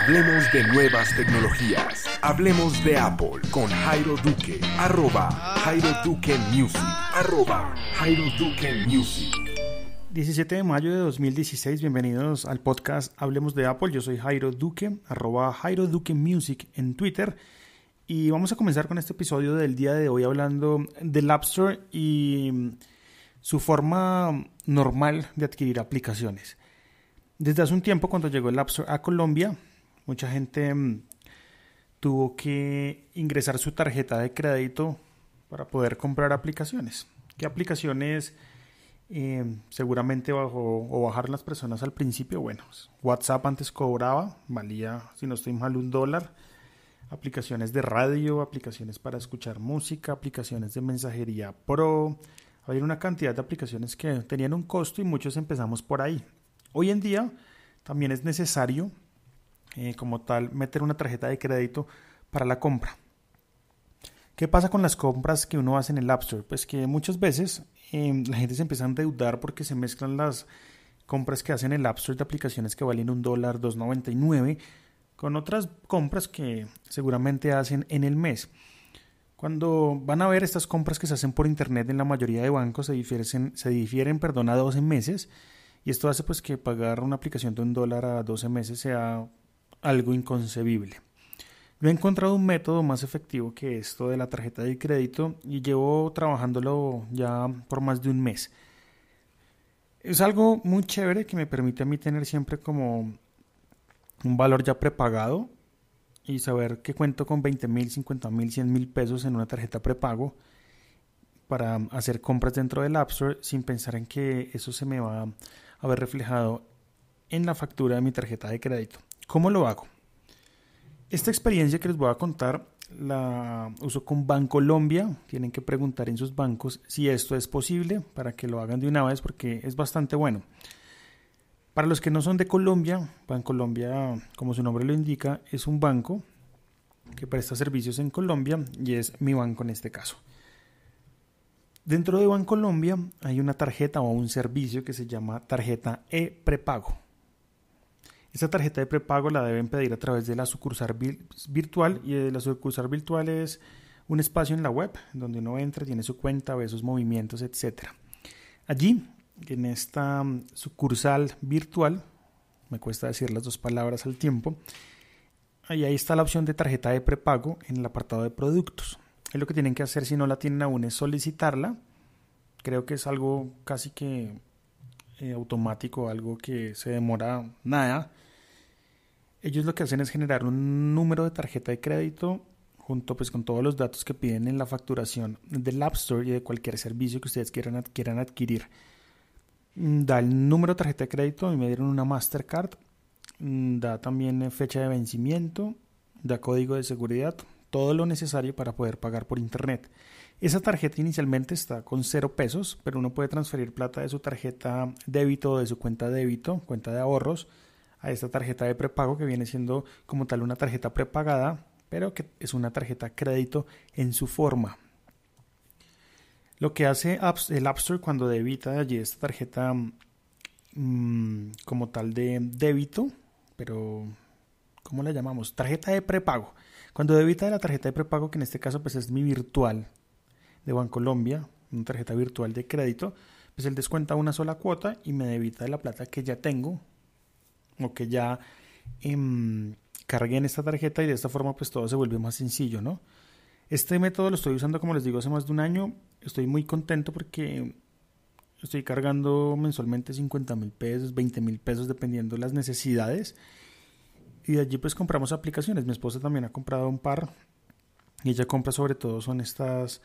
Hablemos de nuevas tecnologías. Hablemos de Apple con Jairo Duque. Arroba Jairo Duque Music. Arroba Jairo Duque Music. 17 de mayo de 2016, bienvenidos al podcast Hablemos de Apple. Yo soy Jairo Duque, arroba Jairo Duque Music en Twitter. Y vamos a comenzar con este episodio del día de hoy hablando del App Store y su forma normal de adquirir aplicaciones. Desde hace un tiempo, cuando llegó el App Store a Colombia, mucha gente mm, tuvo que ingresar su tarjeta de crédito para poder comprar aplicaciones. ¿Qué aplicaciones eh, seguramente bajo o bajar las personas al principio? Bueno, WhatsApp antes cobraba, valía, si no estoy mal, un dólar. Aplicaciones de radio, aplicaciones para escuchar música, aplicaciones de mensajería pro, había una cantidad de aplicaciones que tenían un costo y muchos empezamos por ahí. Hoy en día también es necesario, eh, como tal, meter una tarjeta de crédito para la compra. ¿Qué pasa con las compras que uno hace en el App Store? Pues que muchas veces em, la gente se empieza a endeudar porque se mezclan las compras que hacen en el App Store de aplicaciones que valen un dólar, 2.99 con otras compras que seguramente hacen en el mes. Cuando van a ver estas compras que se hacen por internet en la mayoría de bancos se difieren, se difieren perdón, a 12 meses y esto hace pues que pagar una aplicación de un dólar a 12 meses sea algo inconcebible. Yo he encontrado un método más efectivo que esto de la tarjeta de crédito y llevo trabajándolo ya por más de un mes. Es algo muy chévere que me permite a mí tener siempre como un valor ya prepagado y saber que cuento con 20 mil, 50 mil, 100 mil pesos en una tarjeta prepago para hacer compras dentro del App Store sin pensar en que eso se me va a ver reflejado en la factura de mi tarjeta de crédito. ¿Cómo lo hago? Esta experiencia que les voy a contar la uso con Bancolombia. Tienen que preguntar en sus bancos si esto es posible para que lo hagan de una vez porque es bastante bueno. Para los que no son de Colombia, Bancolombia, como su nombre lo indica, es un banco que presta servicios en Colombia y es mi banco en este caso. Dentro de Bancolombia hay una tarjeta o un servicio que se llama tarjeta e-prepago. Esta tarjeta de prepago la deben pedir a través de la sucursal virtual y la sucursal virtual es un espacio en la web donde uno entra, tiene su cuenta, ve sus movimientos, etc. Allí en esta mm, sucursal virtual, me cuesta decir las dos palabras al tiempo, ahí, ahí está la opción de tarjeta de prepago en el apartado de productos. Es lo que tienen que hacer si no la tienen aún es solicitarla. Creo que es algo casi que eh, automático, algo que se demora nada. Ellos lo que hacen es generar un número de tarjeta de crédito junto pues con todos los datos que piden en la facturación del App Store y de cualquier servicio que ustedes quieran, quieran adquirir. Mm, da el número de tarjeta de crédito y me dieron una Mastercard, mm, da también eh, fecha de vencimiento, da código de seguridad, todo lo necesario para poder pagar por internet. Esa tarjeta inicialmente está con cero pesos, pero uno puede transferir plata de su tarjeta débito o de su cuenta débito, cuenta de ahorros, a esta tarjeta de prepago que viene siendo como tal una tarjeta prepagada, pero que es una tarjeta crédito en su forma. Lo que hace el App Store cuando debita allí esta tarjeta mm, como tal de débito, pero ¿cómo la llamamos? Tarjeta de prepago. Cuando debita la tarjeta de prepago, que en este caso pues es mi virtual de Bancolombia, una tarjeta virtual de crédito, pues él descuenta una sola cuota y me debita de la plata que ya tengo o que ya em, cargué en esta tarjeta y de esta forma pues todo se vuelve más sencillo, ¿no? Este método lo estoy usando, como les digo, hace más de un año. Estoy muy contento porque estoy cargando mensualmente 50 mil pesos, 20 mil pesos, dependiendo de las necesidades. Y de allí pues compramos aplicaciones. Mi esposa también ha comprado un par. Y ella compra sobre todo son estas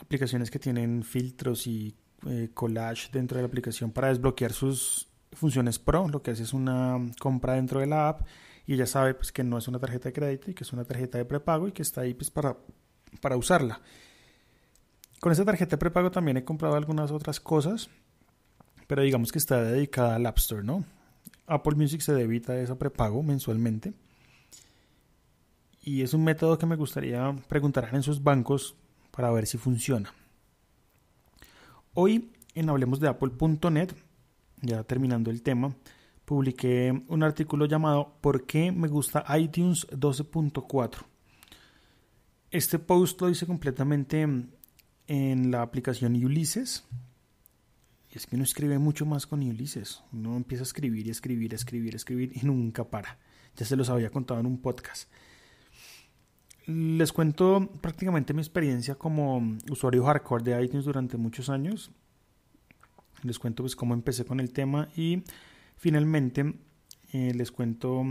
aplicaciones que tienen filtros y eh, collage dentro de la aplicación para desbloquear sus funciones pro. Lo que hace es una compra dentro de la app y ella sabe pues que no es una tarjeta de crédito y que es una tarjeta de prepago y que está ahí pues para para usarla. Con esta tarjeta de prepago también he comprado algunas otras cosas, pero digamos que está dedicada al App Store, ¿no? Apple Music se debita esa prepago mensualmente. Y es un método que me gustaría preguntar en sus bancos para ver si funciona. Hoy en Hablemos de Apple.net, ya terminando el tema, publiqué un artículo llamado ¿Por qué me gusta iTunes 12.4? Este post lo hice completamente en la aplicación Ulysses. Y es que uno escribe mucho más con Ulysses. Uno empieza a escribir y escribir, escribir, escribir y nunca para. Ya se los había contado en un podcast. Les cuento prácticamente mi experiencia como usuario hardcore de iTunes durante muchos años. Les cuento pues cómo empecé con el tema y finalmente eh, les cuento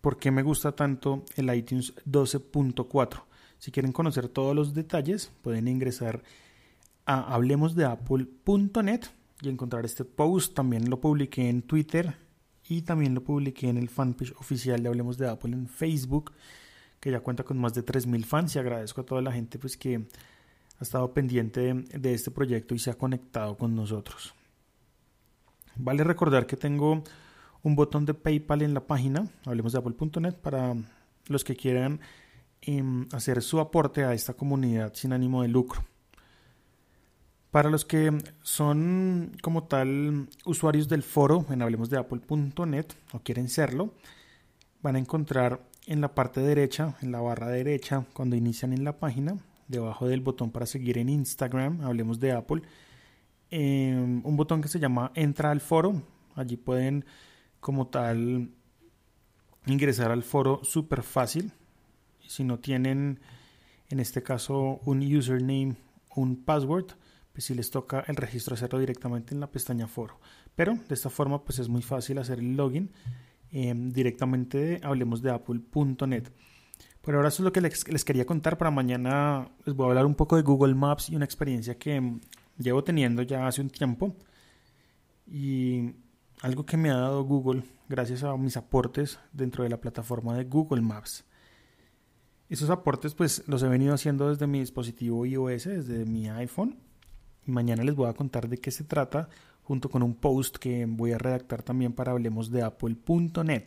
por qué me gusta tanto el iTunes 12.4. Si quieren conocer todos los detalles pueden ingresar a hablemosdeapple.net y encontrar este post. También lo publiqué en Twitter y también lo publiqué en el fanpage oficial de Hablemos de Apple en Facebook, que ya cuenta con más de 3.000 fans y agradezco a toda la gente pues que ha estado pendiente de, este proyecto y se ha conectado con nosotros. Vale recordar que tengo un botón de PayPal en la página hablemosdeapple.net para los que quieran em, hacer su aporte a esta comunidad sin ánimo de lucro. Para los que son como tal usuarios del foro en hablemosdeapple.net o quieren serlo, van a encontrar en la parte derecha, en la barra derecha, cuando inician en la página, debajo del botón para seguir en Instagram, hablemos de Apple, em, un botón que se llama Entra al foro. Allí pueden como tal ingresar al foro súper fácil. Si no tienen en este caso un username, un password, pues si les toca el registro hacerlo directamente en la pestaña foro. Pero de esta forma pues es muy fácil hacer el login em, directamente de hablemosdeapple.net. Por ahora eso es lo que les, les, quería contar. Para mañana les voy a hablar un poco de Google Maps y una experiencia que em, llevo teniendo ya hace un tiempo. Y algo que me ha dado Google gracias a mis aportes dentro de la plataforma de Google Maps. Esos aportes pues los he venido haciendo desde mi dispositivo iOS, desde mi iPhone Mañana les voy a contar de qué se trata junto con un post que voy a redactar también para hablemos de apple.net.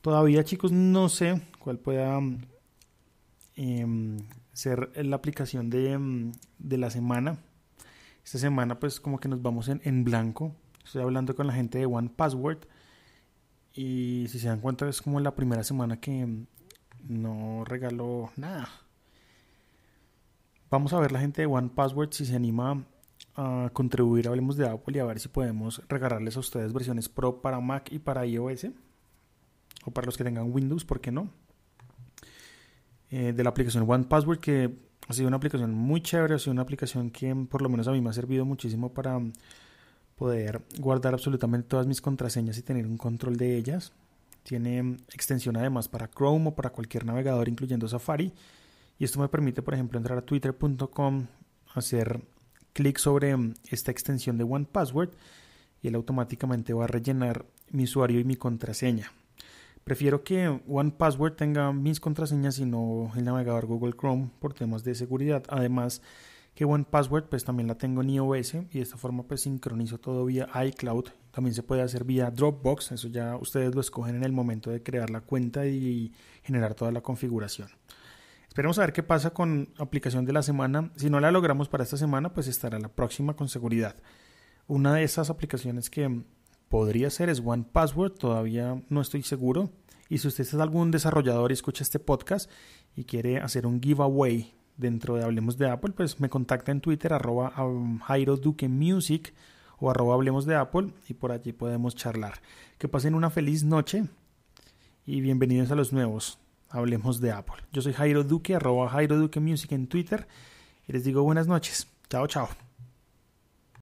Todavía chicos no sé cuál pueda em, ser la aplicación de, em, de, la semana. Esta semana pues como que nos vamos en, en blanco. Estoy hablando con la gente de One Password y si se dan cuenta es como la primera semana que no regaló nada. Vamos a ver la gente de One Password si se anima a contribuir Hablemos de Apple y a ver si podemos regalarles a ustedes versiones Pro para Mac y para iOS. O para los que tengan Windows, ¿por qué no? Eh, de la aplicación One Password que ha sido una aplicación muy chévere, ha sido una aplicación que por lo menos a mí me ha servido muchísimo para poder guardar absolutamente todas mis contraseñas y tener un control de ellas. Tiene extensión además para Chrome o para cualquier navegador, incluyendo Safari. Y esto me permite, por ejemplo, entrar a twitter.com, hacer clic sobre esta extensión de One Password y él automáticamente va a rellenar mi usuario y mi contraseña. Prefiero que One Password tenga mis contraseñas y no el navegador Google Chrome por temas de seguridad. Además que One Password pues también la tengo en iOS y de esta forma pues sincronizo todo vía iCloud. También se puede hacer vía Dropbox, eso ya ustedes lo escogen en el momento de crear la cuenta y generar toda la configuración. Esperemos a ver qué pasa con aplicación de la semana. Si no la logramos para esta semana, pues estará la próxima con seguridad. Una de esas aplicaciones que podría ser es One Password, todavía no estoy seguro. Y si usted es algún desarrollador y escucha este podcast y quiere hacer un giveaway dentro de Hablemos de Apple, pues me contacta en Twitter arroba Jairo Duque Music o arroba Hablemos de Apple y por allí podemos charlar. Que pasen una feliz noche y bienvenidos a los nuevos hablemos de Apple. Yo soy Jairo Duque, arroba Jairo Duque Music en Twitter y les digo buenas noches. Chao, chao.